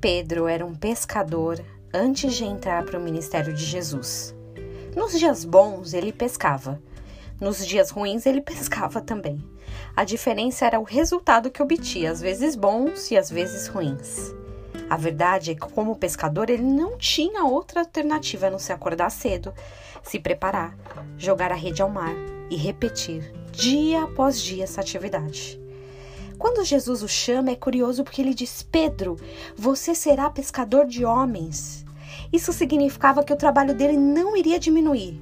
Pedro era um pescador antes de entrar para o ministério de Jesus. Nos dias bons, ele pescava. Nos dias ruins, ele pescava também. A diferença era o resultado que obtia, às vezes bons e às vezes ruins. A verdade é que, como pescador, ele não tinha outra alternativa a não se acordar cedo, se preparar, jogar a rede ao mar e repetir dia após dia essa atividade. Quando Jesus o chama, é curioso porque ele diz: Pedro, você será pescador de homens. Isso significava que o trabalho dele não iria diminuir,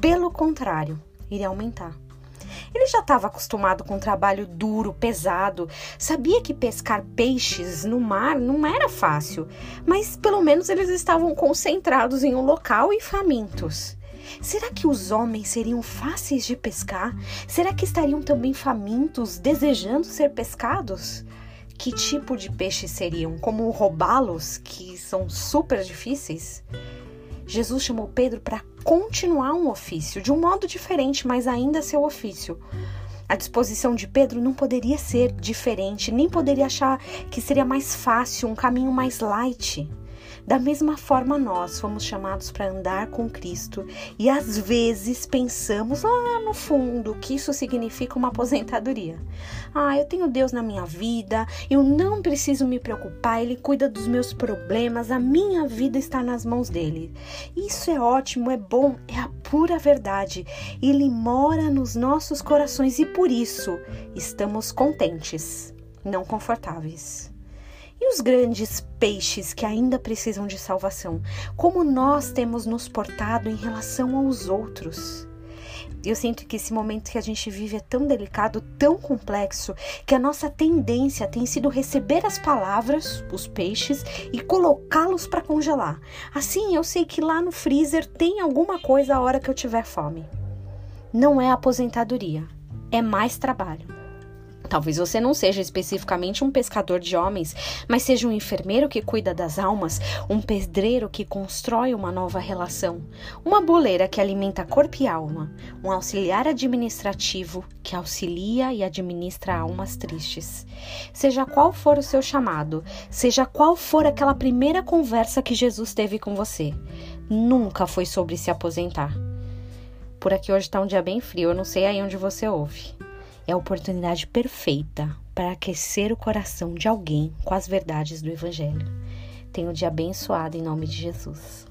pelo contrário, iria aumentar. Ele já estava acostumado com um trabalho duro, pesado, sabia que pescar peixes no mar não era fácil, mas pelo menos eles estavam concentrados em um local e famintos. Será que os homens seriam fáceis de pescar? Será que estariam também famintos, desejando ser pescados? Que tipo de peixes seriam? Como roubá-los, que são super difíceis? Jesus chamou Pedro para continuar um ofício, de um modo diferente, mas ainda seu ofício. A disposição de Pedro não poderia ser diferente, nem poderia achar que seria mais fácil, um caminho mais light. Da mesma forma, nós fomos chamados para andar com Cristo e às vezes pensamos lá no fundo que isso significa uma aposentadoria. Ah, eu tenho Deus na minha vida, eu não preciso me preocupar, Ele cuida dos meus problemas, a minha vida está nas mãos dele. Isso é ótimo, é bom, é a pura verdade. Ele mora nos nossos corações e por isso estamos contentes, não confortáveis. E os grandes peixes que ainda precisam de salvação? Como nós temos nos portado em relação aos outros? Eu sinto que esse momento que a gente vive é tão delicado, tão complexo, que a nossa tendência tem sido receber as palavras, os peixes, e colocá-los para congelar. Assim, eu sei que lá no freezer tem alguma coisa a hora que eu tiver fome. Não é aposentadoria, é mais trabalho. Talvez você não seja especificamente um pescador de homens, mas seja um enfermeiro que cuida das almas, um pedreiro que constrói uma nova relação, uma boleira que alimenta corpo e alma, um auxiliar administrativo que auxilia e administra almas tristes. Seja qual for o seu chamado, seja qual for aquela primeira conversa que Jesus teve com você, nunca foi sobre se aposentar. Por aqui hoje está um dia bem frio, eu não sei aí onde você ouve é a oportunidade perfeita para aquecer o coração de alguém com as verdades do Evangelho. Tenha um dia abençoado em nome de Jesus.